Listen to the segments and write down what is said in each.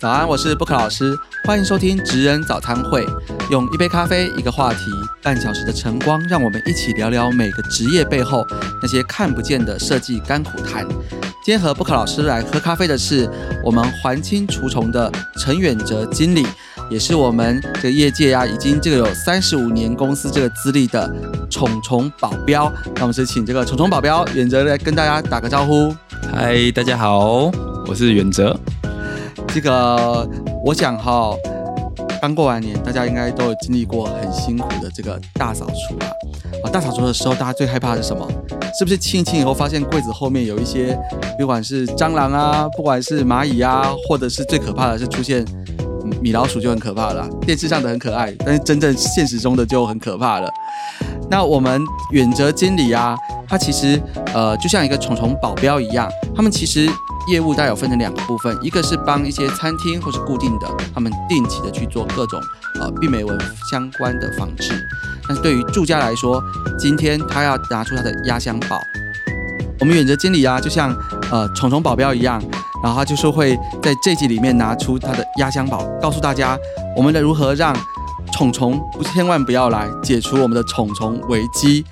早安，我是布克老师，欢迎收听职人早餐会。用一杯咖啡，一个话题，半小时的晨光，让我们一起聊聊每个职业背后那些看不见的设计甘苦谈。今天和布克老师来喝咖啡的是我们环清除虫的陈远哲经理，也是我们这个业界啊已经这个有三十五年公司这个资历的虫虫保镖。那我们是请这个虫虫保镖远哲来跟大家打个招呼。嗨，大家好，我是远哲。这个我想哈，刚过完年，大家应该都有经历过很辛苦的这个大扫除啊。啊，大扫除的时候，大家最害怕的是什么？是不是清一清以后，发现柜子后面有一些，不管是蟑螂啊，不管是蚂蚁啊，或者是最可怕的是出现米老鼠，就很可怕了。电视上的很可爱，但是真正现实中的就很可怕了。那我们远哲经理啊，他其实呃，就像一个虫虫保镖一样，他们其实。业务大概有分成两个部分，一个是帮一些餐厅或是固定的，他们定期的去做各种呃病媒蚊相关的防治。但是对于住家来说，今天他要拿出他的压箱宝。我们远哲经理啊，就像呃虫虫保镖一样，然后他就是会在这集里面拿出他的压箱宝，告诉大家我们的如何让虫虫不千万不要来，解除我们的虫虫危机。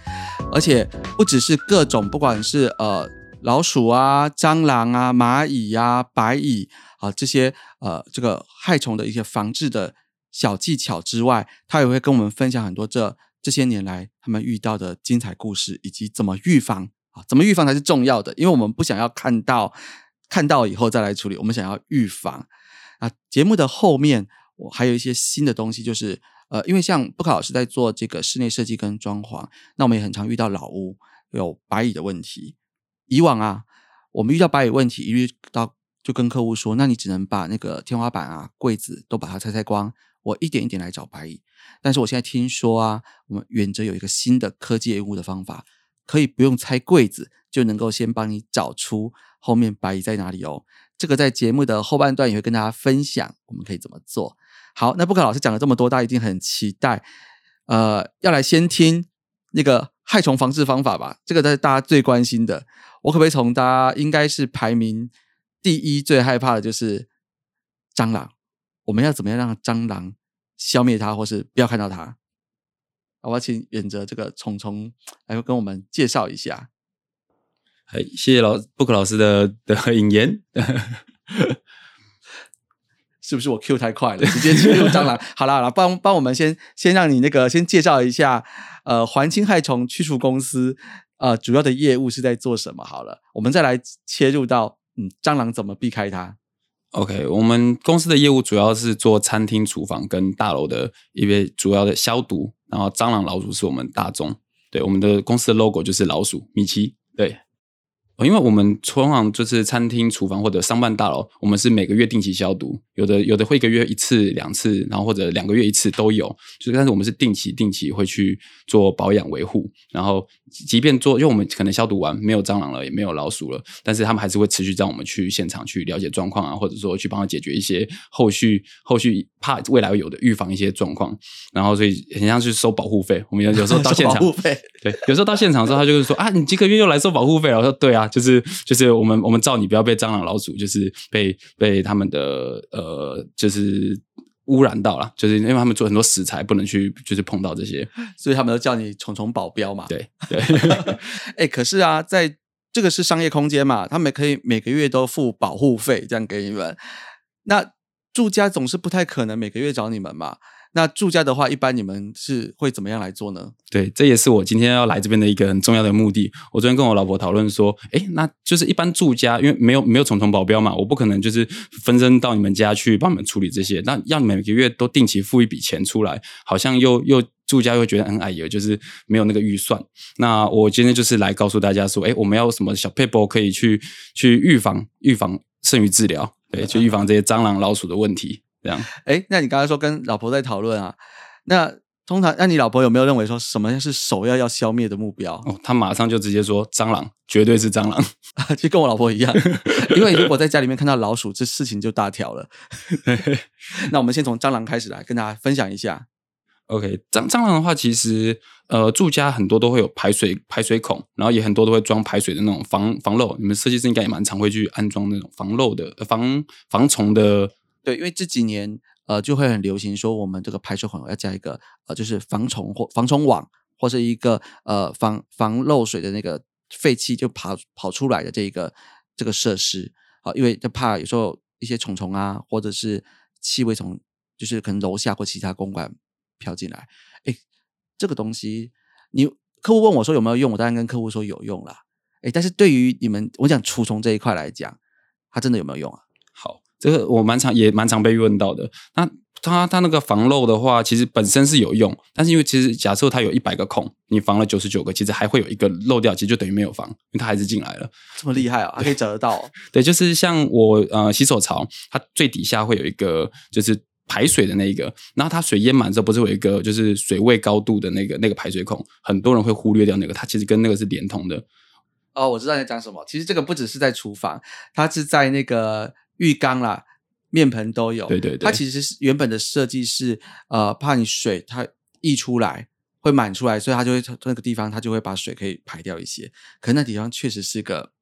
而且不只是各种，不管是呃。老鼠啊、蟑螂啊、蚂蚁呀、白蚁啊这些呃这个害虫的一些防治的小技巧之外，他也会跟我们分享很多这这些年来他们遇到的精彩故事，以及怎么预防啊？怎么预防才是重要的？因为我们不想要看到看到以后再来处理，我们想要预防啊。节目的后面我还有一些新的东西，就是呃，因为像布克老师在做这个室内设计跟装潢，那我们也很常遇到老屋有白蚁的问题。以往啊，我们遇到白蚁问题，一遇到就跟客户说：“那你只能把那个天花板啊、柜子都把它拆拆光，我一点一点来找白蚁。”但是我现在听说啊，我们远哲有一个新的科技业务的方法，可以不用拆柜子就能够先帮你找出后面白蚁在哪里哦。这个在节目的后半段也会跟大家分享，我们可以怎么做。好，那不可老师讲了这么多，大家一定很期待，呃，要来先听那个害虫防治方法吧。这个是大家最关心的。我可不可以从大家应该是排名第一最害怕的就是蟑螂？我们要怎么样让蟑螂消灭它，或是不要看到它？我要请远哲这个虫虫来跟我们介绍一下。哎，谢谢老布克老师的的引言。是不是我 Q 太快了？直接进入蟑螂。好了好了，帮帮我们先先让你那个先介绍一下，呃，环境害虫驱除公司。呃，主要的业务是在做什么？好了，我们再来切入到，嗯，蟑螂怎么避开它？OK，我们公司的业务主要是做餐厅、厨房跟大楼的一些主要的消毒，然后蟑螂、老鼠是我们大众。对，我们的公司的 logo 就是老鼠米奇。对。因为我们通常就是餐厅、厨房或者商办大楼，我们是每个月定期消毒，有的有的会一个月一次、两次，然后或者两个月一次都有。就是但是我们是定期定期会去做保养维护，然后即便做，因为我们可能消毒完没有蟑螂了，也没有老鼠了，但是他们还是会持续让我们去现场去了解状况啊，或者说去帮他解决一些后续后续怕未来有的预防一些状况。然后所以很像是收保护费，我们有有时候到现场，对，有时候到现场之后，他就是说啊，你几个月又来收保护费了？我说对啊。就是就是我们我们照你不要被蟑螂老鼠，就是被被他们的呃，就是污染到了，就是因为他们做很多食材不能去，就是碰到这些，所以他们都叫你虫虫保镖嘛。对对，哎，可是啊，在这个是商业空间嘛，他们可以每个月都付保护费，这样给你们。那住家总是不太可能每个月找你们嘛。那住家的话，一般你们是会怎么样来做呢？对，这也是我今天要来这边的一个很重要的目的。我昨天跟我老婆讨论说，哎，那就是一般住家，因为没有没有虫虫保镖嘛，我不可能就是分身到你们家去帮你们处理这些。那要每个月都定期付一笔钱出来，好像又又住家又觉得很矮油，就是没有那个预算。那我今天就是来告诉大家说，哎，我们要什么小 paper 可以去去预防预防胜于治疗，对，去预防这些蟑螂老鼠的问题。这样，哎，那你刚才说跟老婆在讨论啊？那通常，那你老婆有没有认为说什么是首要要消灭的目标？哦，他马上就直接说蟑螂，绝对是蟑螂，就跟我老婆一样。因为如果在家里面看到老鼠，这事情就大条了。那我们先从蟑螂开始来跟大家分享一下。OK，蟑蟑螂的话，其实呃，住家很多都会有排水排水孔，然后也很多都会装排水的那种防防漏。你们设计师应该也蛮常会去安装那种防漏的防防虫的。对，因为这几年呃就会很流行说，我们这个排水孔要加一个呃，就是防虫或防虫网，或是一个呃防防漏水的那个废气就跑跑出来的这个这个设施啊，因为就怕有时候一些虫虫啊，或者是气味从就是可能楼下或其他公馆飘进来，哎，这个东西你客户问我说有没有用，我当然跟客户说有用啦。哎，但是对于你们我讲除虫这一块来讲，它真的有没有用啊？好，这个我蛮常也蛮常被问到的。那它它那个防漏的话，其实本身是有用，但是因为其实假设它有一百个孔，你防了九十九个，其实还会有一个漏掉，其实就等于没有防，因为它还是进来了。这么厉害啊，还可以找得到？对，就是像我呃洗手槽，它最底下会有一个就是排水的那一个，然后它水淹满之后，不是有一个就是水位高度的那个那个排水孔，很多人会忽略掉那个，它其实跟那个是连通的。哦，我知道你在讲什么。其实这个不只是在厨房，它是在那个浴缸啦、面盆都有。对对对，它其实是原本的设计是呃，怕你水它溢出来会满出来，所以它就会那个地方它就会把水可以排掉一些。可是那地方确实是个，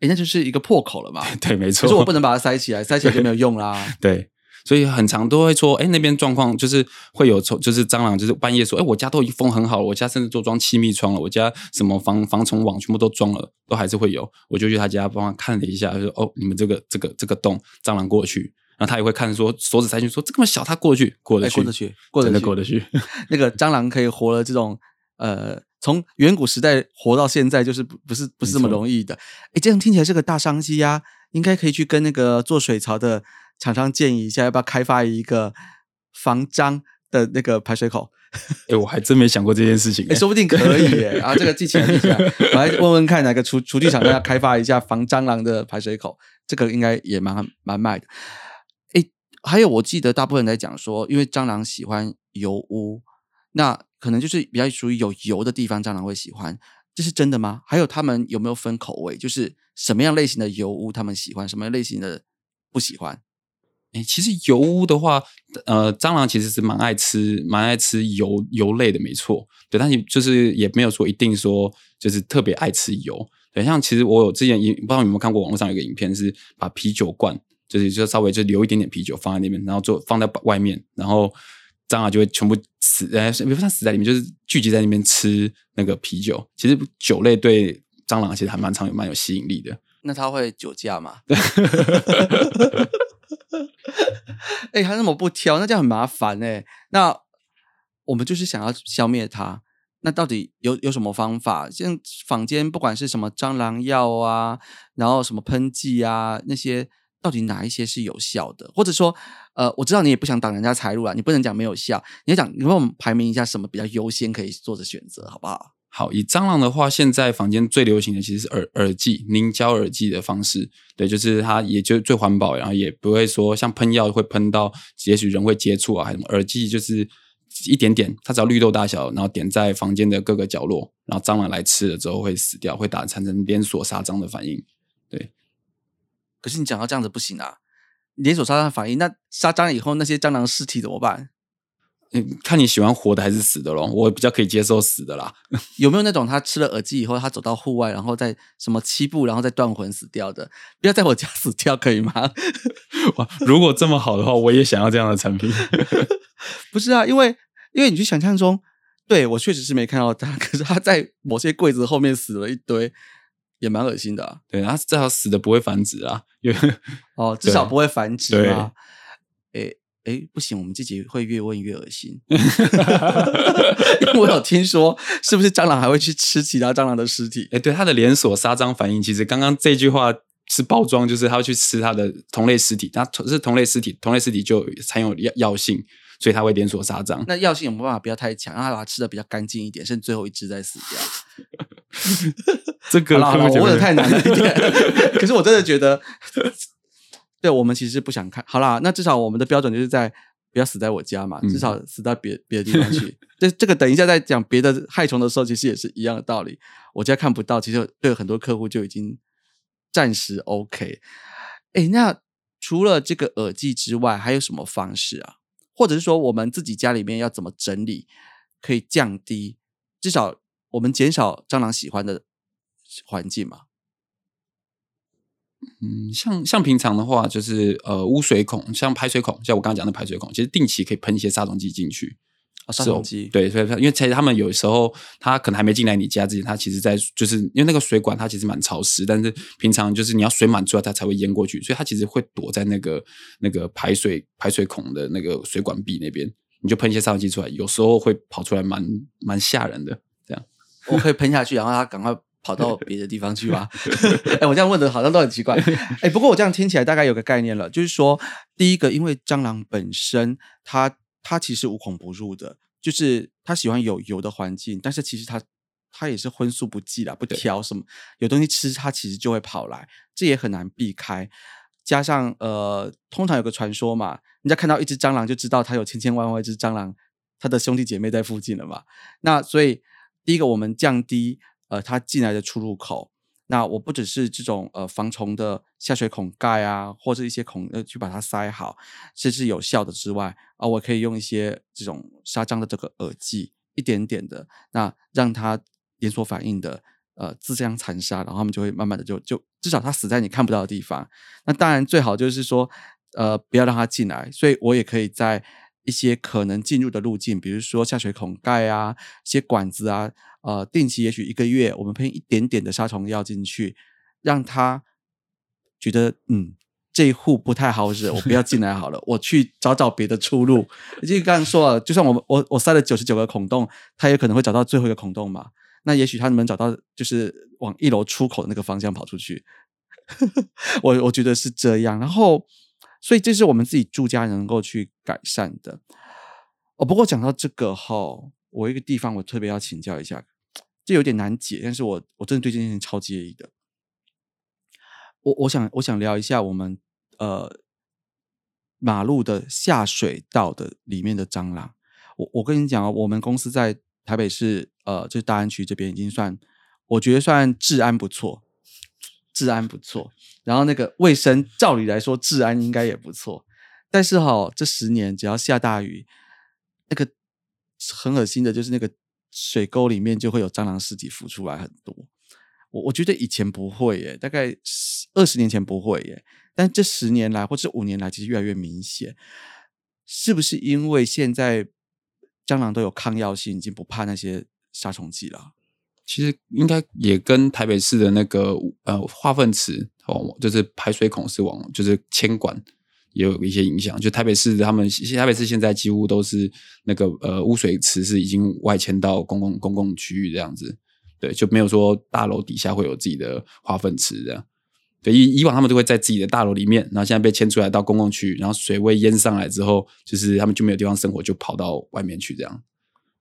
哎，那就是一个破口了嘛。对，没错。可是我不能把它塞起来，塞起来就没有用啦。对。所以很长都会说，哎，那边状况就是会有虫，就是蟑螂，就是半夜说，哎，我家都已经封很好了，我家甚至都装气密窗了，我家什么防防虫网全部都装了，都还是会有。我就去他家帮他看了一下，就说，哦，你们这个这个这个洞，蟑螂过去，然后他也会看说，手指塞进去，说这么小，他过去过得去，过得去，过得过得去。那个蟑螂可以活了这种，呃，从远古时代活到现在，就是不不是不是这么容易的。哎，这样听起来是个大商机啊，应该可以去跟那个做水槽的。厂商建议一下，要不要开发一个防蟑的那个排水口？哎，我还真没想过这件事情。哎，说不定可以耶！啊，这个记起来，记起来，我来问问看哪个厨厨具厂要开发一下防蟑螂的排水口，这个应该也蛮蛮卖的。哎，还有我记得大部分人在讲说，因为蟑螂喜欢油污，那可能就是比较属于有油的地方，蟑螂会喜欢，这是真的吗？还有他们有没有分口味？就是什么样类型的油污他们喜欢，什么样类型的不喜欢？哎，其实油污的话，呃，蟑螂其实是蛮爱吃、蛮爱吃油油类的，没错。对，但是就是也没有说一定说就是特别爱吃油。对，像其实我有之前影，不知道你有没有看过网络上有个影片，是把啤酒罐，就是就稍微就留一点点啤酒放在那边，然后就放在外面，然后蟑螂就会全部死，呃，也不算死在里面，就是聚集在那边吃那个啤酒。其实酒类对蟑螂其实还蛮常有蛮有吸引力的。那它会酒驾吗？哎，他那么不挑，那这样很麻烦哎。那我们就是想要消灭它，那到底有有什么方法？像坊间不管是什么蟑螂药啊，然后什么喷剂啊，那些到底哪一些是有效的？或者说，呃，我知道你也不想挡人家财路啊，你不能讲没有效，你要讲，你帮我们排名一下什么比较优先可以做的选择，好不好？好，以蟑螂的话，现在房间最流行的其实是耳耳剂，凝胶耳剂的方式，对，就是它也就最环保，然后也不会说像喷药会喷到，也许人会接触啊，还什么耳剂就是一点点，它只要绿豆大小，然后点在房间的各个角落，然后蟑螂来吃了之后会死掉，会打产生连锁杀蟑的反应，对。可是你讲到这样子不行啊，连锁杀蟑反应，那杀蟑以后那些蟑螂尸体怎么办？嗯，看你喜欢活的还是死的咯。我比较可以接受死的啦。有没有那种他吃了耳机以后，他走到户外，然后在什么七步，然后再断魂死掉的？不要在我家死掉，可以吗？哇，如果这么好的话，我也想要这样的产品。不是啊，因为因为你去想象中，对我确实是没看到他，可是他在某些柜子后面死了一堆，也蛮恶心的。对，他至少死的不会繁殖啊，因为哦，至少不会繁殖啊。诶。哎，不行，我们自己会越问越恶心。因为我有听说，是不是蟑螂还会去吃其他蟑螂的尸体？哎，对，它的连锁杀蟑反应，其实刚刚这句话是包装，就是它会去吃它的同类尸体，它是同类尸体，同类尸体就含有药药性，所以它会连锁杀蟑。那药性有没有办法不要太强，让它把它吃的比较干净一点，甚至最后一只再死掉？这个我问的太难了一点，可是我真的觉得。对我们其实不想看好啦，那至少我们的标准就是在不要死在我家嘛，至少死到别别的地方去。这这个等一下再讲别的害虫的时候，其实也是一样的道理。我家看不到，其实对很多客户就已经暂时 OK。哎，那除了这个耳机之外，还有什么方式啊？或者是说我们自己家里面要怎么整理，可以降低至少我们减少蟑螂喜欢的环境嘛？嗯，像像平常的话，就是呃污水孔，像排水孔，像我刚刚讲的排水孔，其实定期可以喷一些杀虫剂进去。啊，杀虫剂，对，所以因为其实他们有时候他可能还没进来你家之前，他其实在就是因为那个水管它其实蛮潮湿，但是平常就是你要水满出来它才会淹过去，所以它其实会躲在那个那个排水排水孔的那个水管壁那边，你就喷一些杀虫剂出来，有时候会跑出来蛮蛮吓人的。这样我可以喷下去，然后它赶快跑到别的地方去吧？哎，我这样问的好像都很奇怪。哎，不过我这样听起来大概有个概念了，就是说，第一个，因为蟑螂本身它。它其实无孔不入的，就是它喜欢有油的环境，但是其实它它也是荤素不忌啦，不挑什么，有东西吃它其实就会跑来，这也很难避开。加上呃，通常有个传说嘛，人家看到一只蟑螂就知道它有千千万万只蟑螂，它的兄弟姐妹在附近了嘛。那所以第一个，我们降低呃它进来的出入口。那我不只是这种呃防虫的下水孔盖啊，或者一些孔呃去把它塞好，这是有效的之外啊，我可以用一些这种杀蟑的这个饵剂，一点点的，那让它连锁反应的呃自相残杀，然后它们就会慢慢的就就至少它死在你看不到的地方。那当然最好就是说呃不要让它进来，所以我也可以在一些可能进入的路径，比如说下水孔盖啊，一些管子啊。呃，定期也许一个月，我们喷一点点的杀虫药进去，让它觉得嗯，这一户不太好惹，我不要进来好了，我去找找别的出路。就刚刚说了，就算我我我塞了九十九个孔洞，他也可能会找到最后一个孔洞嘛。那也许他能找到，就是往一楼出口的那个方向跑出去。我我觉得是这样。然后，所以这是我们自己住家能够去改善的。哦，不过讲到这个哈。我一个地方，我特别要请教一下，这有点难解，但是我我真的对这件事情超介意的。我我想我想聊一下我们呃马路的下水道的里面的蟑螂。我我跟你讲啊，我们公司在台北市呃，就是大安区这边已经算，我觉得算治安不错，治安不错。然后那个卫生，照理来说治安应该也不错。但是哈，这十年只要下大雨，那个。很恶心的，就是那个水沟里面就会有蟑螂尸体浮出来很多。我我觉得以前不会耶，大概二十年前不会耶，但这十年来或者五年来，其实越来越明显。是不是因为现在蟑螂都有抗药性，已经不怕那些杀虫剂了？其实应该也跟台北市的那个呃化粪池哦，就是排水孔是往就是铅管。也有一些影响，就台北市他们台北市现在几乎都是那个呃污水池是已经外迁到公共公共区域这样子，对，就没有说大楼底下会有自己的化粪池这样。对，以以往他们都会在自己的大楼里面，然后现在被迁出来到公共区域，然后水位淹上来之后，就是他们就没有地方生活，就跑到外面去这样。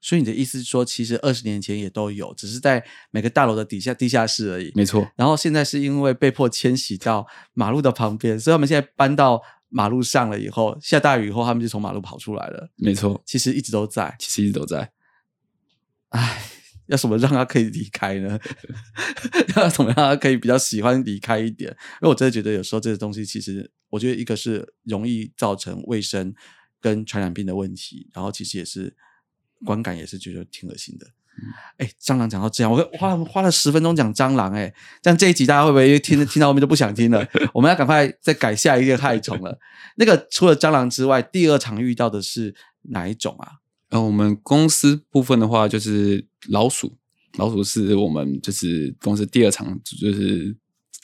所以你的意思是说，其实二十年前也都有，只是在每个大楼的底下地下室而已。没错。然后现在是因为被迫迁徙到马路的旁边，所以他们现在搬到。马路上了以后，下大雨以后，他们就从马路跑出来了。没错，其实一直都在，其实一直都在。唉，要什么让他可以离开呢？要怎么让他可以比较喜欢离开一点？因为我真的觉得有时候这些东西，其实我觉得一个是容易造成卫生跟传染病的问题，然后其实也是观感也是觉得挺恶心的。哎，蟑螂讲到这样，我花花了十分钟讲蟑螂，哎，像这一集大家会不会听听到后面就不想听了？我们要赶快再改下一个害虫了。那个除了蟑螂之外，第二场遇到的是哪一种啊？呃，我们公司部分的话，就是老鼠，老鼠是我们就是公司第二场就是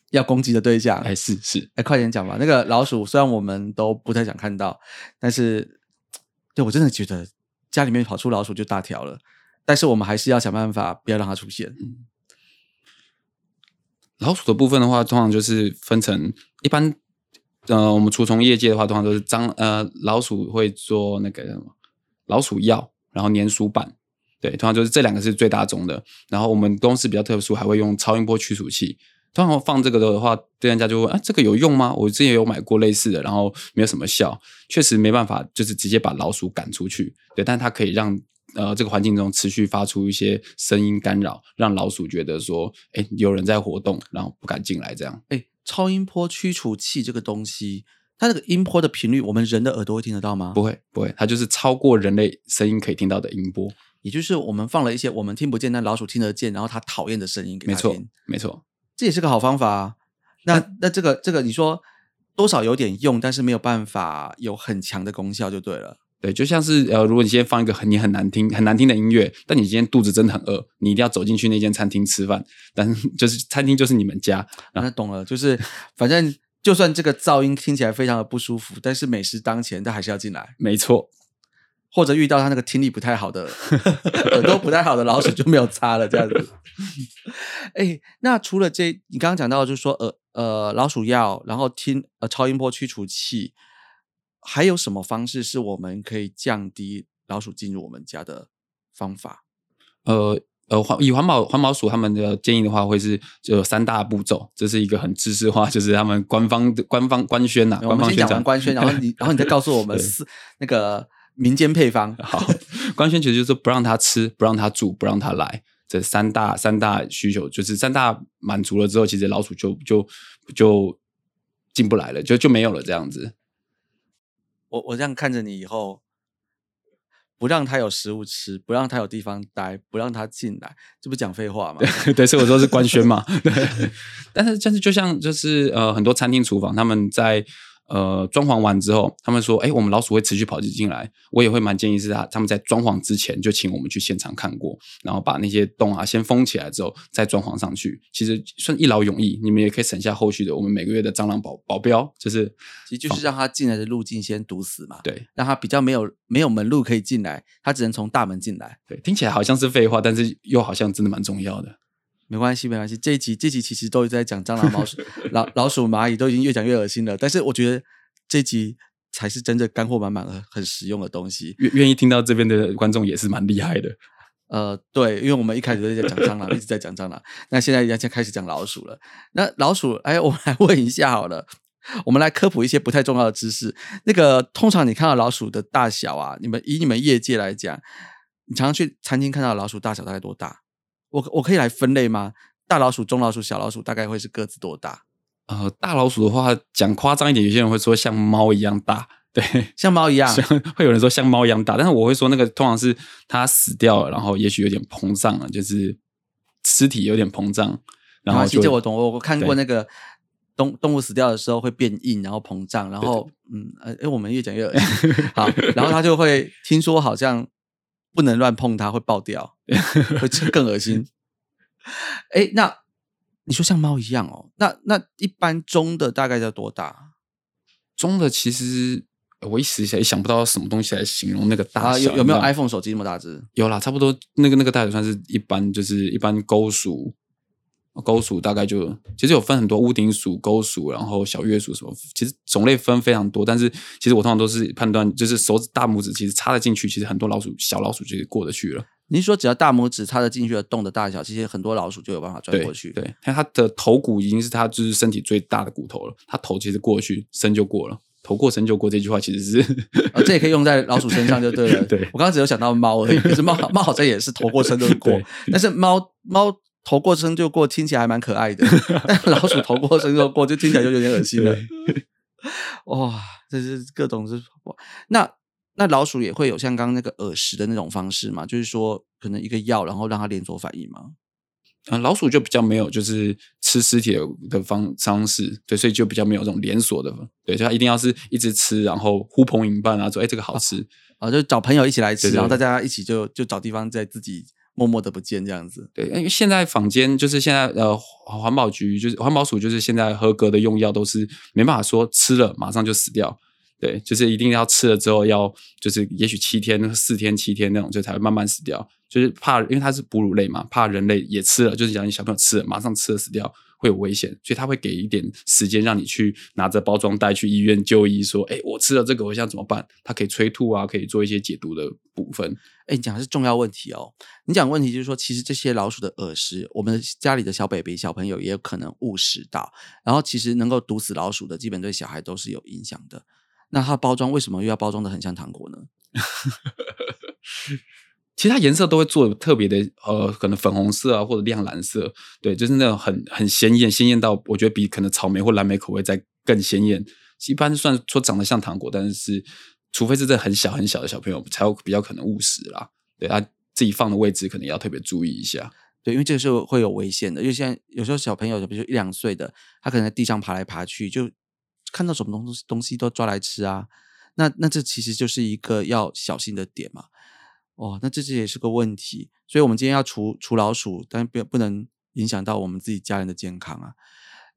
要攻击的对象。哎，是是，哎，快点讲吧。那个老鼠虽然我们都不太想看到，但是对我真的觉得家里面跑出老鼠就大条了。但是我们还是要想办法，不要让它出现。老鼠的部分的话，通常就是分成一般，呃，我们除虫业界的话，通常都是蟑呃老鼠会做那个什么老鼠药，然后粘鼠板，对，通常就是这两个是最大宗的。然后我们公司比较特殊，还会用超音波驱鼠器。通常放这个的话，对人家就问啊，这个有用吗？我之前有买过类似的，然后没有什么效，确实没办法，就是直接把老鼠赶出去。对，但它可以让。呃，这个环境中持续发出一些声音干扰，让老鼠觉得说，哎，有人在活动，然后不敢进来。这样，哎，超音波驱除器这个东西，它这个音波的频率，我们人的耳朵会听得到吗？不会，不会，它就是超过人类声音可以听到的音波。也就是我们放了一些我们听不见但老鼠听得见，然后它讨厌的声音给它听。没错，没错，这也是个好方法。那那这个这个，你说多少有点用，但是没有办法有很强的功效，就对了。对，就像是呃，如果你今天放一个很你很难听很难听的音乐，但你今天肚子真的很饿，你一定要走进去那间餐厅吃饭，但 就是餐厅就是你们家，那懂了，就是反正就算这个噪音听起来非常的不舒服，但是美食当前，但还是要进来。没错，或者遇到他那个听力不太好的、耳朵不太好的老鼠就没有擦了，这样子。哎，那除了这，你刚刚讲到就是说呃呃老鼠药，然后听呃超音波驱除器。还有什么方式是我们可以降低老鼠进入我们家的方法？呃呃，环以环保环保署他们的建议的话，会是就有三大步骤，这是一个很知识化，就是他们官方的官方官宣呐，官方宣传官宣，然后你 然后你再告诉我们是那个民间配方。好，官宣其实就是不让他吃，不让他住，不让他来，这三大三大需求，就是三大满足了之后，其实老鼠就就就进不来了，就就没有了这样子。我我这样看着你以后，不让他有食物吃，不让他有地方待，不让他进来，这不讲废话吗？对，所以我说是官宣嘛。对，但是但是就像就是呃，很多餐厅厨房他们在。呃，装潢完之后，他们说：“哎，我们老鼠会持续跑进来。”我也会蛮建议是他他们在装潢之前就请我们去现场看过，然后把那些洞啊先封起来之后再装潢上去。其实算一劳永逸，你们也可以省下后续的我们每个月的蟑螂保保镖，就是其实就是让他进来的路径先堵死嘛。对，让他比较没有没有门路可以进来，他只能从大门进来。对，听起来好像是废话，但是又好像真的蛮重要的。没关系，没关系。这一集，这集其实都在讲蟑螂、老鼠、老老鼠、蚂蚁，都已经越讲越恶心了。但是我觉得这集才是真正干货满满、的很实用的东西。愿愿意听到这边的观众也是蛮厉害的。呃，对，因为我们一开始都在讲蟑螂，一直在讲蟑螂，那现在要先开始讲老鼠了。那老鼠，哎，我们来问一下好了，我们来科普一些不太重要的知识。那个通常你看到老鼠的大小啊，你们以你们业界来讲，你常常去餐厅看到老鼠大小大概多大？我我可以来分类吗？大老鼠、中老鼠、小老鼠大概会是个子多大？呃，大老鼠的话讲夸张一点，有些人会说像猫一样大，对，像猫一样，会有人说像猫一样大，但是我会说那个通常是它死掉了，然后也许有点膨胀了，就是尸体有点膨胀，然后其实我懂，我我看过那个动动物死掉的时候会变硬，然后膨胀，然后嗯呃，哎，我们越讲越，好，然后它就会听说好像。不能乱碰它，会爆掉，会更恶心。哎，那你说像猫一样哦？那那一般中的大概要多大？中的其实我一时也想不到什么东西来形容那个大小。有有没有 iPhone 手机那么大只？有啦，差不多那个那个大小算是一般，就是一般钩鼠。钩鼠大概就其实有分很多屋顶鼠、钩鼠，然后小月鼠什么，其实种类分非常多。但是其实我通常都是判断，就是手指大拇指其实插得进去，其实很多老鼠小老鼠就过得去了。您说只要大拇指插得进去的洞的大小，其实很多老鼠就有办法钻过去。对，看它的头骨已经是它就是身体最大的骨头了，它头其实过去身就过了，头过身就过。这句话其实是，这也可以用在老鼠身上就对了。对我刚刚只有想到猫而已，可 是猫猫好像也是头过身就过，但是猫猫。头过身就过，听起来还蛮可爱的。但老鼠头过身就过，就听起来就有点恶心了。哇，这是各种是那那老鼠也会有像刚刚那个耳食的那种方式嘛？就是说，可能一个药，然后让它连锁反应吗？啊，老鼠就比较没有，就是吃尸体的方方式，对，所以就比较没有这种连锁的，对，就它一定要是一直吃，然后呼朋引伴啊，说哎这个好吃啊，就找朋友一起来吃，然后大家一起就就找地方在自己。默默的不见这样子，对，因为现在坊间就是现在呃环保局就是环保署就是现在合格的用药都是没办法说吃了马上就死掉，对，就是一定要吃了之后要就是也许七天四天七天那种就才会慢慢死掉，就是怕因为它是哺乳类嘛，怕人类也吃了，就是讲你小朋友吃了马上吃了死掉。会有危险，所以他会给一点时间让你去拿着包装袋去医院就医，说：“哎，我吃了这个，我想怎么办？”他可以催吐啊，可以做一些解毒的部分。哎，你讲的是重要问题哦。你讲问题就是说，其实这些老鼠的耳食，我们家里的小 baby 小朋友也有可能误食到。然后，其实能够毒死老鼠的，基本对小孩都是有影响的。那它包装为什么又要包装的很像糖果呢？其他颜色都会做特别的，呃，可能粉红色啊，或者亮蓝色，对，就是那种很很鲜艳，鲜艳到我觉得比可能草莓或蓝莓口味再更鲜艳。一般算说长得像糖果，但是除非是这很小很小的小朋友，才有比较可能误食啦。对他自己放的位置可能要特别注意一下。对，因为这个是会有危险的，因为现在有时候小朋友，比如说一两岁的，他可能在地上爬来爬去，就看到什么东西东西都抓来吃啊。那那这其实就是一个要小心的点嘛。哦，那这这也是个问题，所以我们今天要除除老鼠，但不不能影响到我们自己家人的健康啊。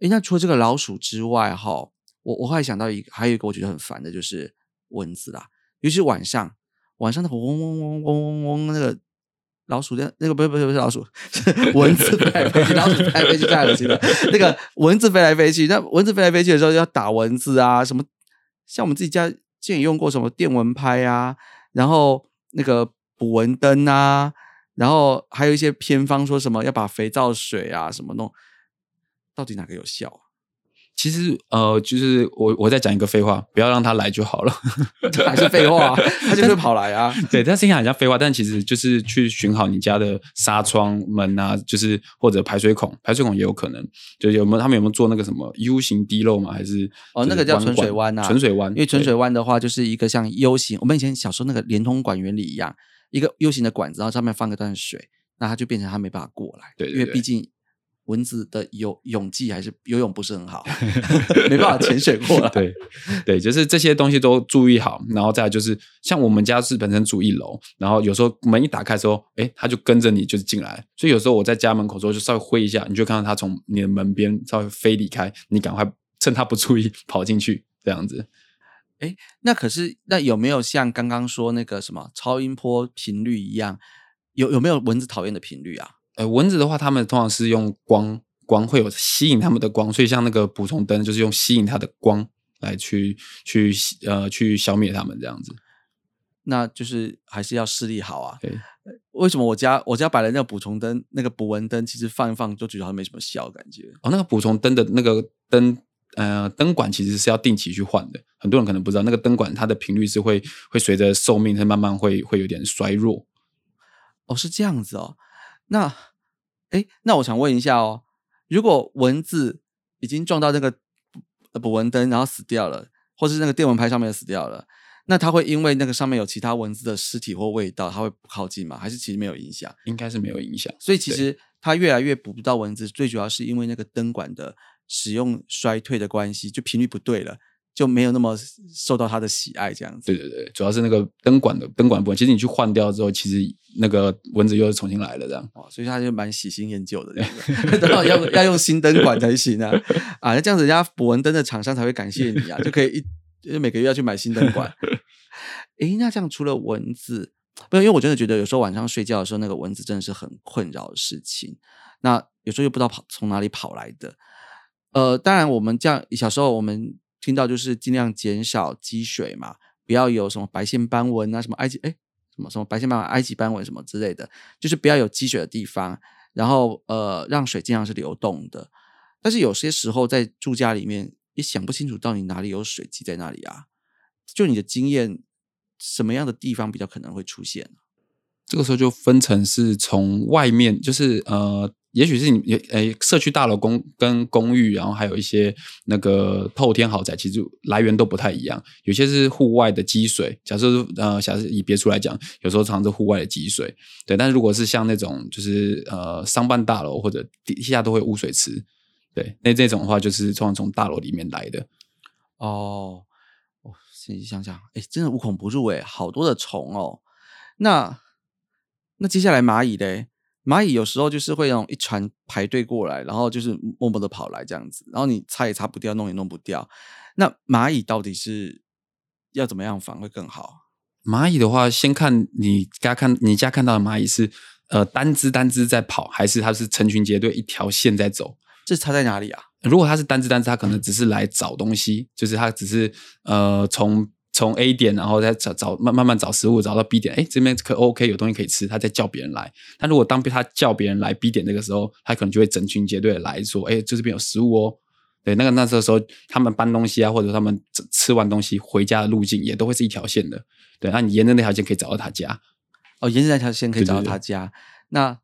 诶，那除了这个老鼠之外，哈，我我还想到一个，还有一个我觉得很烦的就是蚊子啦，尤其是晚上，晚上那个嗡嗡嗡嗡嗡嗡那个老鼠的，那个不是不是不是老鼠，蚊子飞来飞去，老鼠飞来飞去太恶心了。那个蚊子飞来飞去，那蚊子飞来飞去的时候要打蚊子啊，什么像我们自己家之前也用过什么电蚊拍啊，然后那个。捕蚊灯啊，然后还有一些偏方，说什么要把肥皂水啊什么弄，到底哪个有效？其实呃，就是我我再讲一个废话，不要让他来就好了。还是废话，他就是跑来啊。对，他声音好像废话，但其实就是去寻好你家的纱窗门啊，就是或者排水孔，排水孔也有可能。就有没有他们有没有做那个什么 U 型滴漏嘛？还是哦，那个叫纯水湾啊，纯水湾。因为纯水湾的话，就是一个像 U 型，我们以前小时候那个连通管原理一样。一个 U 型的管子，然后上面放个段水，那它就变成它没办法过来。对，因为毕竟蚊子的游泳技还是游泳不是很好，没办法潜水过来。对，对，就是这些东西都注意好。然后再就是像我们家是本身住一楼，然后有时候门一打开之后，哎，它就跟着你就是进来。所以有时候我在家门口时候就稍微挥一下，你就看到它从你的门边稍微飞离开，你赶快趁它不注意跑进去，这样子。哎，那可是那有没有像刚刚说那个什么超音波频率一样，有有没有蚊子讨厌的频率啊？呃，蚊子的话，它们通常是用光光会有吸引它们的光，所以像那个补充灯就是用吸引它的光来去去呃去消灭它们这样子。那就是还是要视力好啊。对，为什么我家我家摆的那个补充灯，那个捕蚊灯，其实放一放就觉得它没什么效感觉。哦，那个补充灯的那个灯。呃，灯管其实是要定期去换的。很多人可能不知道，那个灯管它的频率是会会随着寿命，它慢慢会会有点衰弱。哦，是这样子哦。那，哎，那我想问一下哦，如果蚊子已经撞到那个捕蚊灯，然后死掉了，或是那个电蚊拍上面死掉了，那它会因为那个上面有其他蚊子的尸体或味道，它会不靠近吗？还是其实没有影响？应该是没有影响。所以其实它越来越捕不到蚊子，最主要是因为那个灯管的。使用衰退的关系，就频率不对了，就没有那么受到他的喜爱，这样子。对对对，主要是那个灯管的灯管部分，其实你去换掉之后，其实那个蚊子又重新来了，这样。哦，所以他就蛮喜新厌旧的这样 子，要要用新灯管才行啊！啊，那这样子人家补蚊灯的厂商才会感谢你啊，就可以一每个月要去买新灯管。诶，那这样除了蚊子，不，因为我真的觉得有时候晚上睡觉的时候，那个蚊子真的是很困扰的事情。那有时候又不知道跑从哪里跑来的。呃，当然，我们这样小时候我们听到就是尽量减少积水嘛，不要有什么白线斑纹啊，什么埃及哎，什么什么白线斑纹、埃及斑纹什么之类的，就是不要有积水的地方，然后呃，让水尽量是流动的。但是有些时候在住家里面也想不清楚到底哪里有水积在那里啊，就你的经验，什么样的地方比较可能会出现？这个时候就分成是从外面，就是呃。也许是你也诶，社区大楼公跟公寓，然后还有一些那个透天豪宅，其实来源都不太一样。有些是户外的积水，假设呃，假设以别墅来讲，有时候藏着户外的积水，对。但是如果是像那种就是呃商办大楼或者地下都会污水池，对，那这种的话就是通常从大楼里面来的。哦，哦，仔细想想，哎，真的无孔不入哎，好多的虫哦。那那接下来蚂蚁嘞？蚂蚁有时候就是会用一船排队过来，然后就是默默的跑来这样子，然后你擦也擦不掉，弄也弄不掉。那蚂蚁到底是要怎么样防会更好？蚂蚁的话，先看你家看你家看到的蚂蚁是呃单只单只在跑，还是它是成群结队一条线在走？这差在哪里啊？如果它是单只单只，它可能只是来找东西，就是它只是呃从。从 A 点，然后再找找慢慢慢找食物，找到 B 点，哎，这边可 OK，有东西可以吃，他再叫别人来。但如果当他叫别人来 B 点那个时候，他可能就会整群结队来说，哎，这边有食物哦。对，那个那时候时候他们搬东西啊，或者他们吃完东西回家的路径也都会是一条线的。对，那你沿着那条线可以找到他家。哦，沿着那条线可以找到他家。那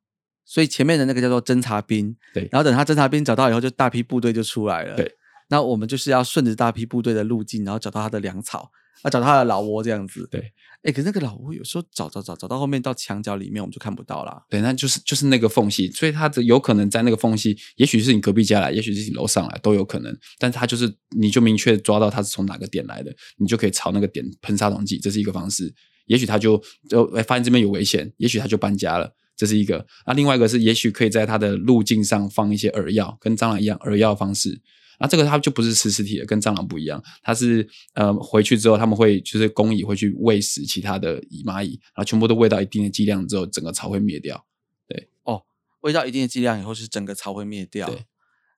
所以前面的那个叫做侦察兵，对，然后等他侦察兵找到以后，就大批部队就出来了。对，那我们就是要顺着大批部队的路径，然后找到他的粮草。啊，找他的老窝这样子。对，哎，可是那个老窝有时候找找找找到后面到墙角里面，我们就看不到啦。对，那就是就是那个缝隙，所以它的有可能在那个缝隙，也许是你隔壁家来，也许是你楼上来，都有可能。但是它就是你就明确抓到它是从哪个点来的，你就可以朝那个点喷杀虫剂，这是一个方式。也许他就就发现这边有危险，也许他就搬家了，这是一个。那另外一个是，也许可以在它的路径上放一些饵药，跟蟑螂一样饵药方式。那这个它就不是吃尸体的，跟蟑螂不一样，它是呃回去之后他们会就是工蚁会去喂食其他的蚁蚂蚁，然后全部都喂到一定的剂量之后，整个巢会灭掉。对，哦，喂到一定的剂量以后是整个巢会灭掉。对，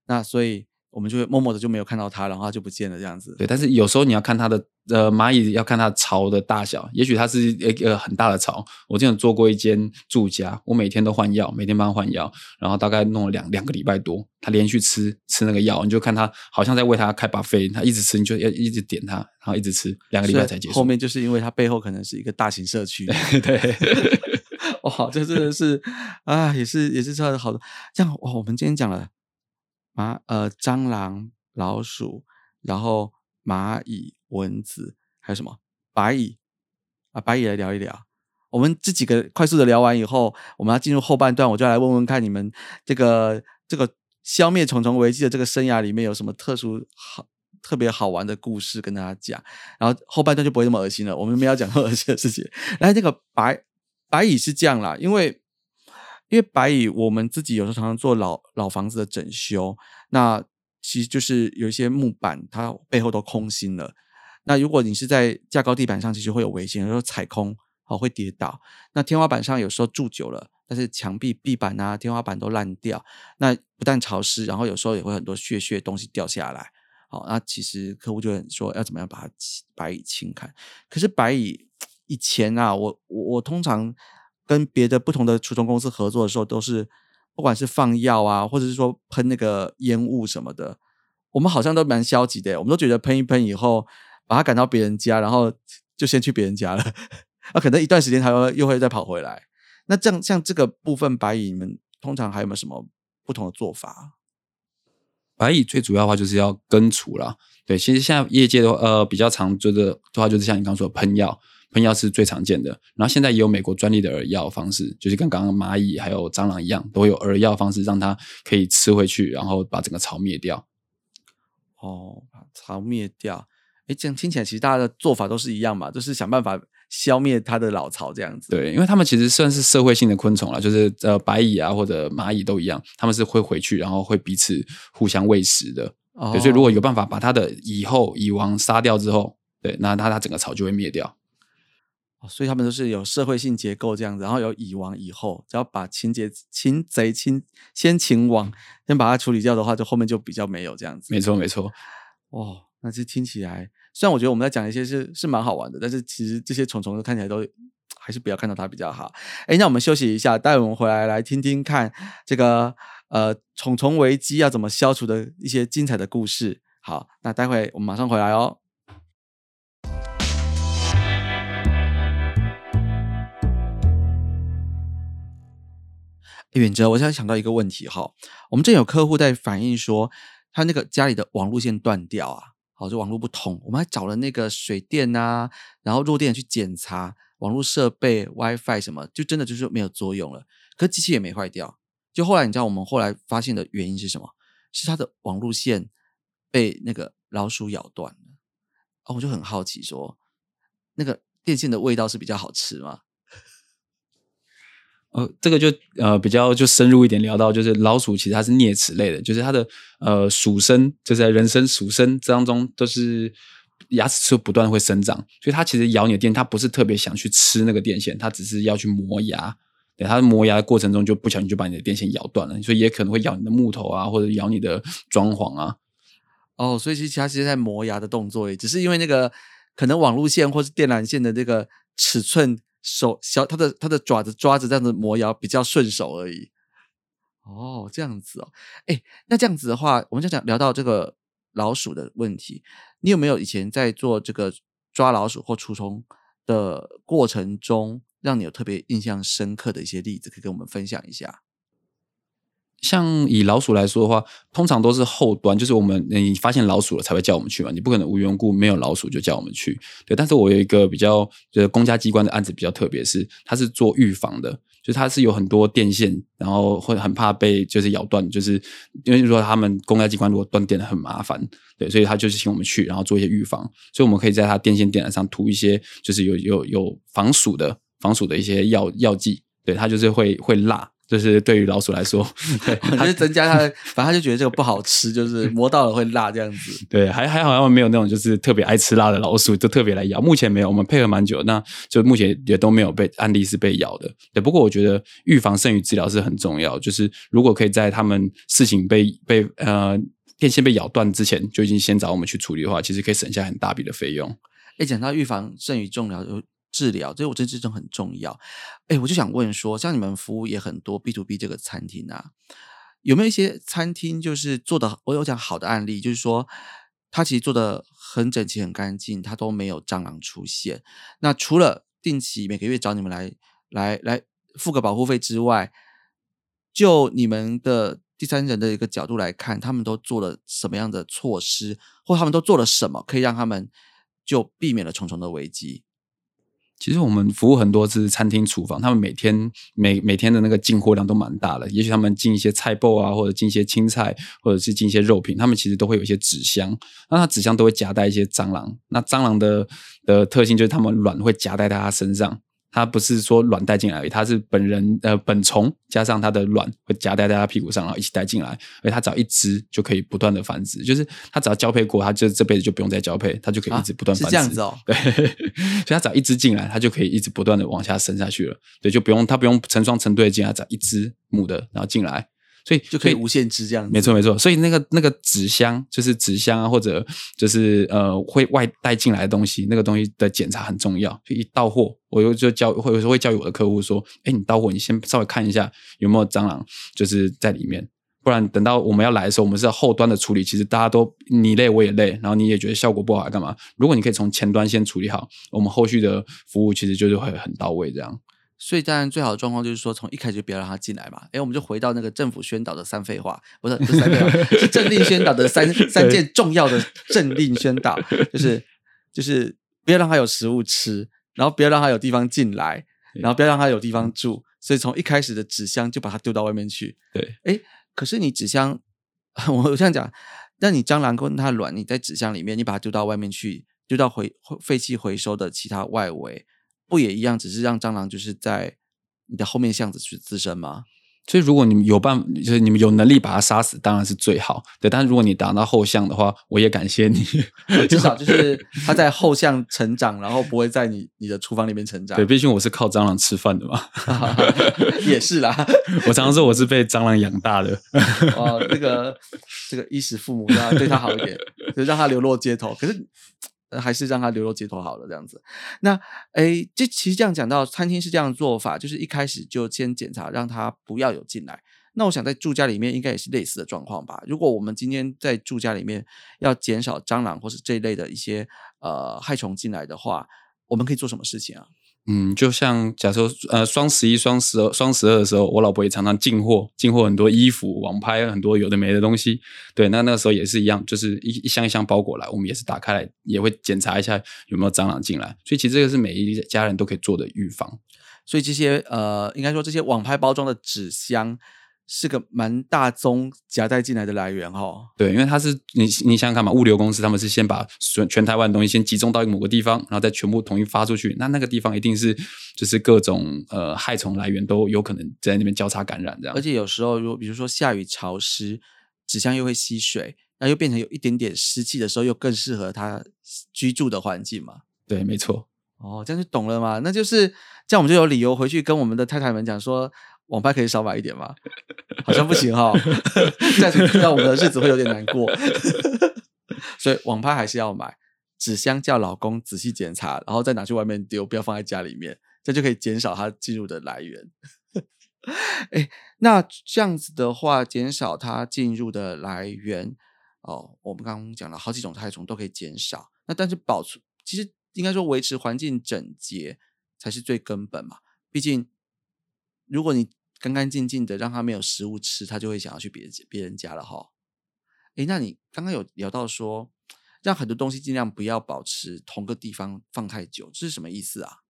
那所以。我们就会默默的就没有看到它，然后它就不见了这样子。对，但是有时候你要看它的呃蚂蚁要看它巢的大小，也许它是一个很大的巢。我之前做过一间住家，我每天都换药，每天帮它换药，然后大概弄了两两个礼拜多，它连续吃吃那个药，你就看它好像在为它开把费，它一直吃，你就要一直点它，然后一直吃，两个礼拜才结束。后面就是因为它背后可能是一个大型社区，对，哇，这真的是啊，也是也是这样好的。这样哇，我们今天讲了蚂呃蟑螂。老鼠，然后蚂蚁、蚊子，还有什么白蚁啊？白蚁来聊一聊。我们这几个快速的聊完以后，我们要进入后半段，我就来问问看你们这个这个消灭虫虫危机的这个生涯里面有什么特殊好、特别好玩的故事跟大家讲。然后后半段就不会那么恶心了，我们没有讲恶心的事情。来，那个白白蚁是这样啦，因为因为白蚁，我们自己有时候常常做老老房子的整修，那。其实就是有一些木板，它背后都空心了。那如果你是在架高地板上，其实会有危险，有时候踩空哦会跌倒。那天花板上有时候住久了，但是墙壁、壁板啊、天花板都烂掉。那不但潮湿，然后有时候也会很多屑屑东西掉下来。好，那其实客户就说要怎么样把它白蚁清开。可是白蚁以前啊，我我通常跟别的不同的除虫公司合作的时候，都是。不管是放药啊，或者是说喷那个烟雾什么的，我们好像都蛮消极的。我们都觉得喷一喷以后，把它赶到别人家，然后就先去别人家了。那可能一段时间，它又又会再跑回来。那这样像这个部分白蚁，你们通常还有没有什么不同的做法？白蚁最主要的话就是要根除了。对，其实现在业界的呃比较常做的话，就是像你刚刚说的喷药。喷药是最常见的，然后现在也有美国专利的饵药方式，就是跟刚刚蚂蚁还有蟑螂一样，都有饵药方式，让它可以吃回去，然后把整个巢灭掉。哦，把巢灭掉，哎，这样听起来其实大家的做法都是一样嘛，就是想办法消灭它的老巢这样子。对，因为它们其实算是社会性的昆虫了，就是呃白蚁啊或者蚂蚁都一样，它们是会回去，然后会彼此互相喂食的。对，所以如果有办法把它的蚁后蚁王杀掉之后，对，那它它整个巢就会灭掉。所以他们都是有社会性结构这样子，然后有蚁王蚁后，只要把情节擒贼擒先擒王，先把它处理掉的话，就后面就比较没有这样子。没错，没错。哦，那这听起来，虽然我觉得我们在讲一些是是蛮好玩的，但是其实这些虫虫看起来都还是不要看到它比较好。哎，那我们休息一下，待会我们回来来听听看这个呃虫虫危机要怎么消除的一些精彩的故事。好，那待会我们马上回来哦。远哲，我现在想到一个问题哈，我们这有客户在反映说，他那个家里的网路线断掉啊，好，就网络不通，我们还找了那个水电啊，然后弱电去检查网络设备、WiFi 什么，就真的就是没有作用了，可机器也没坏掉。就后来你知道我们后来发现的原因是什么？是他的网路线被那个老鼠咬断了。哦，我就很好奇说，那个电线的味道是比较好吃吗？呃，这个就呃比较就深入一点聊到，就是老鼠其实它是啮齿类的，就是它的呃鼠身，就是在人生鼠身当中都是牙齿是不断会生长，所以它其实咬你的电，它不是特别想去吃那个电线，它只是要去磨牙。对，它磨牙的过程中就不小心就把你的电线咬断了，所以也可能会咬你的木头啊，或者咬你的装潢啊。哦，所以其实它其实在磨牙的动作，也只是因为那个可能网路线或是电缆线的这个尺寸。手小，它的它的爪子抓着这样子磨牙比较顺手而已。哦，这样子哦，哎，那这样子的话，我们就讲聊到这个老鼠的问题，你有没有以前在做这个抓老鼠或除虫的过程中，让你有特别印象深刻的一些例子，可以跟我们分享一下？像以老鼠来说的话，通常都是后端，就是我们你发现老鼠了才会叫我们去嘛，你不可能无缘故没有老鼠就叫我们去。对，但是我有一个比较就是公家机关的案子比较特别，是它是做预防的，就是它是有很多电线，然后会很怕被就是咬断，就是因为说他们公家机关如果断电很麻烦，对，所以他就是请我们去，然后做一些预防，所以我们可以在它电线电缆上涂一些就是有有有防鼠的防鼠的一些药药剂，对，它就是会会辣。就是对于老鼠来说，对，就是增加它的，反正它就觉得这个不好吃，就是摸到了会辣这样子。对，还还好像没有那种就是特别爱吃辣的老鼠，就特别来咬。目前没有，我们配合蛮久，那就目前也都没有被案例是被咬的。对，不过我觉得预防胜于治疗是很重要。就是如果可以在他们事情被被呃电线被咬断之前，就已经先找我们去处理的话，其实可以省下很大笔的费用。哎，讲到预防胜于治疗，治疗，这我觉得这种很重要。哎，我就想问说，像你们服务也很多 B to B 这个餐厅啊，有没有一些餐厅就是做的？我有讲好的案例，就是说他其实做的很整齐、很干净，他都没有蟑螂出现。那除了定期每个月找你们来来来付个保护费之外，就你们的第三人的一个角度来看，他们都做了什么样的措施，或他们都做了什么，可以让他们就避免了重重的危机？其实我们服务很多次餐厅厨房，他们每天每每天的那个进货量都蛮大的。也许他们进一些菜包啊，或者进一些青菜，或者是进一些肉品，他们其实都会有一些纸箱。那它纸箱都会夹带一些蟑螂。那蟑螂的的特性就是它们卵会夹带在它身上。它不是说卵带进来，它是本人呃本虫加上它的卵会夹带在它屁股上，然后一起带进来。而它只要一只就可以不断的繁殖，就是它只要交配过，它就这辈子就不用再交配，它就可以一直不断繁殖。是这样子哦。对，所以它只要一只进来，它就可以一直不断的往下生下去了。对，就不用它不用成双成对进来，只要一只母的然后进来。所以就可以无限制这样，没错没错。所以那个那个纸箱就是纸箱啊，或者就是呃会外带进来的东西，那个东西的检查很重要。就一到货，我又就教，或者说会教育我的客户说：，哎，你到货，你先稍微看一下有没有蟑螂，就是在里面。不然等到我们要来的时候，我们是要后端的处理。其实大家都你累我也累，然后你也觉得效果不好，干嘛？如果你可以从前端先处理好，我们后续的服务其实就是会很到位这样。所以当然最好的状况就是说，从一开始就不要让他进来嘛。哎，我们就回到那个政府宣导的三废话，不是不是三废话，是政令宣导的三 三件重要的政令宣导，就是就是不要让他有食物吃，然后不要让他有地方进来，然后不要让他有地方住。所以从一开始的纸箱就把它丢到外面去。对，哎，可是你纸箱，我这样讲，那你蟑螂跟它卵，你在纸箱里面，你把它丢到外面去，丢到回废弃回收的其他外围。不也一样，只是让蟑螂就是在你的后面巷子去滋生吗？所以如果你们有办，就是你们有能力把它杀死，当然是最好。对，但是如果你打到后巷的话，我也感谢你，至少就是它在后巷成长，然后不会在你你的厨房里面成长。对，毕竟我是靠蟑螂吃饭的嘛。也是啦，我常常说我是被蟑螂养大的。哦，这个这个衣食父母要对他好一点，就让他流落街头。可是。还是让他流落街头好了，这样子。那诶，这其实这样讲到餐厅是这样做法，就是一开始就先检查，让他不要有进来。那我想在住家里面应该也是类似的状况吧？如果我们今天在住家里面要减少蟑螂或是这一类的一些呃害虫进来的话，我们可以做什么事情啊？嗯，就像假设呃双十一、双十二、双十二的时候，我老婆也常常进货，进货很多衣服、网拍很多有的没的东西。对，那那个时候也是一样，就是一一箱一箱包裹来，我们也是打开来，也会检查一下有没有蟑螂进来。所以其实这个是每一家人都可以做的预防。所以这些呃，应该说这些网拍包装的纸箱。是个蛮大宗夹带进来的来源哈，对，因为它是你你想想看嘛，物流公司他们是先把全全台湾的东西先集中到某个地方，然后再全部统一发出去，那那个地方一定是就是各种呃害虫来源都有可能在那边交叉感染这样。而且有时候如果比如说下雨潮湿，纸箱又会吸水，那又变成有一点点湿气的时候，又更适合它居住的环境嘛。对，没错。哦，这样就懂了嘛，那就是这样，我们就有理由回去跟我们的太太们讲说。网拍可以少买一点吗？好像不行哈，这样让我们的日子会有点难过。所以网拍还是要买纸箱，叫老公仔细检查，然后再拿去外面丢，不要放在家里面，这就可以减少它进入的来源。哎，那这样子的话，减少它进入的来源哦，我们刚刚讲了好几种害虫都可以减少。那但是保存，其实应该说维持环境整洁才是最根本嘛，毕竟。如果你干干净净的，让他没有食物吃，他就会想要去别别人家了哈。诶，那你刚刚有聊到说，让很多东西尽量不要保持同个地方放太久，这是什么意思啊？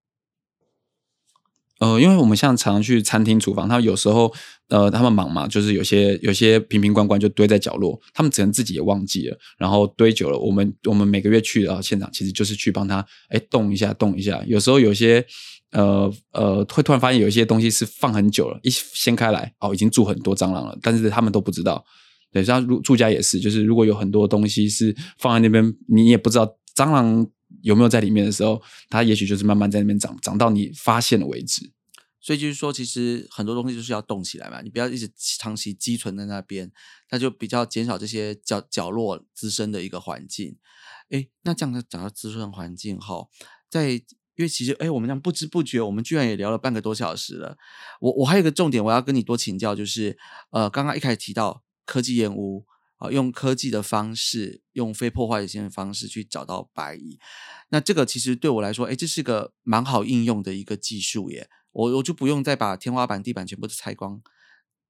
呃，因为我们像常去餐厅厨房，他有时候呃他们忙嘛，就是有些有些瓶瓶罐罐就堆在角落，他们只能自己也忘记了，然后堆久了，我们我们每个月去到现场，其实就是去帮他哎动一下动一下，有时候有些呃呃会突然发现有一些东西是放很久了，一掀开来哦已经住很多蟑螂了，但是他们都不知道。对，像住住家也是，就是如果有很多东西是放在那边，你也不知道蟑螂。有没有在里面的时候，它也许就是慢慢在那边长，长到你发现了为止。所以就是说，其实很多东西就是要动起来嘛，你不要一直长期积存在那边，那就比较减少这些角角落滋生的一个环境。哎，那这样子讲到滋生环境哈，在因为其实哎，我们这样不知不觉，我们居然也聊了半个多小时了。我我还有一个重点，我要跟你多请教，就是呃，刚刚一开始提到科技烟雾啊。用科技的方式，用非破坏性的方式去找到白蚁，那这个其实对我来说，哎，这是个蛮好应用的一个技术耶。我我就不用再把天花板、地板全部都拆光，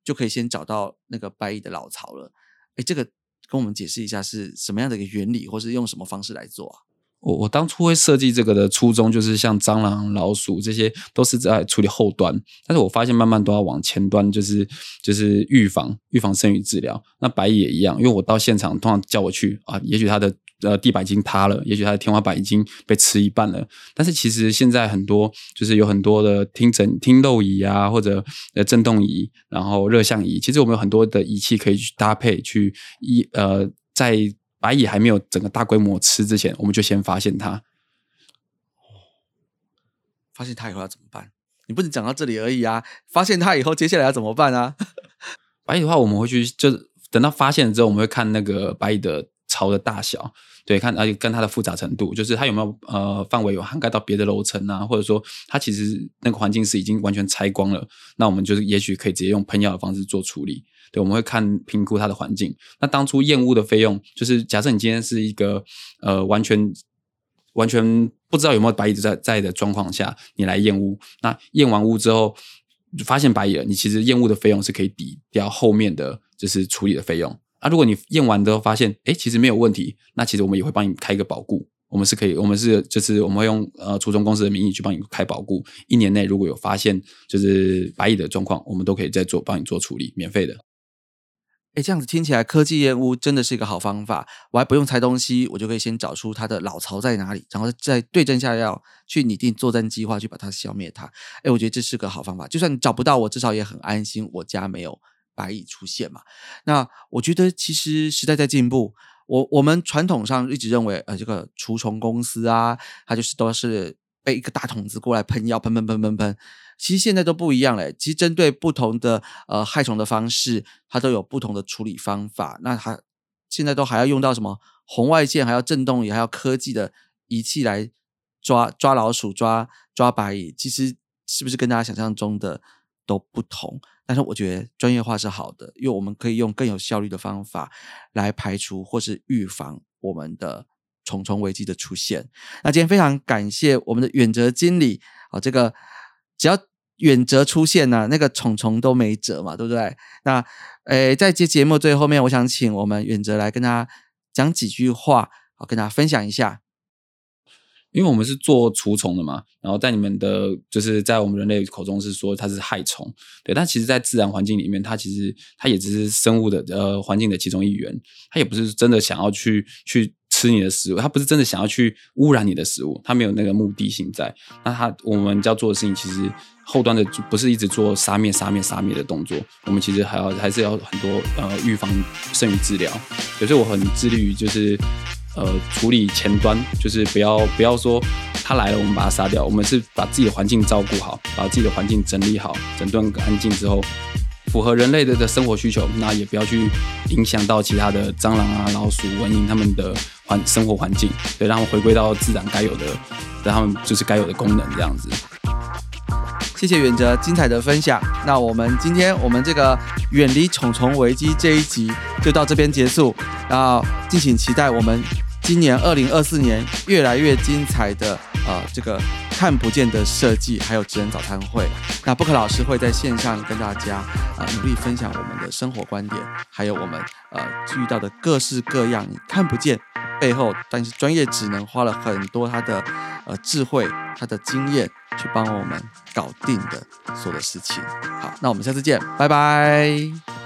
就可以先找到那个白蚁的老巢了。哎，这个跟我们解释一下是什么样的一个原理，或是用什么方式来做啊？我我当初会设计这个的初衷，就是像蟑螂、老鼠这些，都是在处理后端。但是我发现慢慢都要往前端，就是就是预防、预防生育治疗。那白蚁也一样，因为我到现场通常叫我去啊，也许它的呃地板已经塌了，也许它的天花板已经被吃一半了。但是其实现在很多就是有很多的听诊听漏仪啊，或者呃震动仪，然后热像仪，其实我们有很多的仪器可以去搭配去一呃在。白蚁还没有整个大规模吃之前，我们就先发现它。发现它以后要怎么办？你不能讲到这里而已啊！发现它以后，接下来要怎么办啊？白蚁的话，我们会去，就是等到发现之后，我们会看那个白蚁的巢的大小，对，看而且跟它的复杂程度，就是它有没有呃范围有涵盖到别的楼层啊，或者说它其实那个环境是已经完全拆光了，那我们就是也许可以直接用喷药的方式做处理。对，我们会看评估它的环境。那当初验屋的费用，就是假设你今天是一个呃完全完全不知道有没有白蚁在在的状况下，你来验屋。那验完屋之后发现白蚁了，你其实验屋的费用是可以抵掉后面的就是处理的费用。啊，如果你验完之后发现，哎，其实没有问题，那其实我们也会帮你开一个保固。我们是可以，我们是就是我们会用呃初中公司的名义去帮你开保固。一年内如果有发现就是白蚁的状况，我们都可以再做帮你做处理，免费的。哎，这样子听起来，科技烟雾真的是一个好方法。我还不用拆东西，我就可以先找出它的老巢在哪里，然后再对症下药，去拟定作战计划，去把它消灭它。哎，我觉得这是个好方法。就算你找不到我，至少也很安心，我家没有白蚁出现嘛。那我觉得其实时代在进步。我我们传统上一直认为，呃，这个除虫公司啊，它就是都是背一个大桶子过来喷药，喷喷喷喷喷。其实现在都不一样嘞。其实针对不同的呃害虫的方式，它都有不同的处理方法。那它现在都还要用到什么红外线，还要震动仪，还要科技的仪器来抓抓老鼠、抓抓白蚁。其实是不是跟大家想象中的都不同？但是我觉得专业化是好的，因为我们可以用更有效率的方法来排除或是预防我们的虫虫危机的出现。那今天非常感谢我们的远哲经理啊，这个。只要远泽出现呢，那个虫虫都没辙嘛，对不对？那诶，在这节目最后面，我想请我们远泽来跟他讲几句话，好跟大家分享一下。因为我们是做除虫的嘛，然后在你们的就是在我们人类口中是说它是害虫，对，但其实，在自然环境里面，它其实它也只是生物的呃环境的其中一员，它也不是真的想要去去。吃你的食物，他不是真的想要去污染你的食物，他没有那个目的性在。那他我们要做的事情，其实后端的不是一直做杀灭、杀灭、杀灭的动作，我们其实还要还是要很多呃预防、剩余治疗。所以我很致力于就是呃处理前端，就是不要不要说他来了我们把他杀掉，我们是把自己的环境照顾好，把自己的环境整理好，整顿干净之后。符合人类的的生活需求，那也不要去影响到其他的蟑螂啊、老鼠、蚊蝇它们的环生活环境，对，让它们回归到自然该有的，让它们就是该有的功能这样子。谢谢远哲精彩的分享。那我们今天我们这个远离虫虫危机这一集就到这边结束，然后敬请期待我们今年二零二四年越来越精彩的呃这个看不见的设计，还有职人早餐会。那 Book 老师会在线上跟大家啊、努力分享我们的生活观点，还有我们呃遇到的各式各样你看不见背后，但是专业职能花了很多他的呃智慧、他的经验去帮我们搞定的所有的事情。好，那我们下次见，拜拜。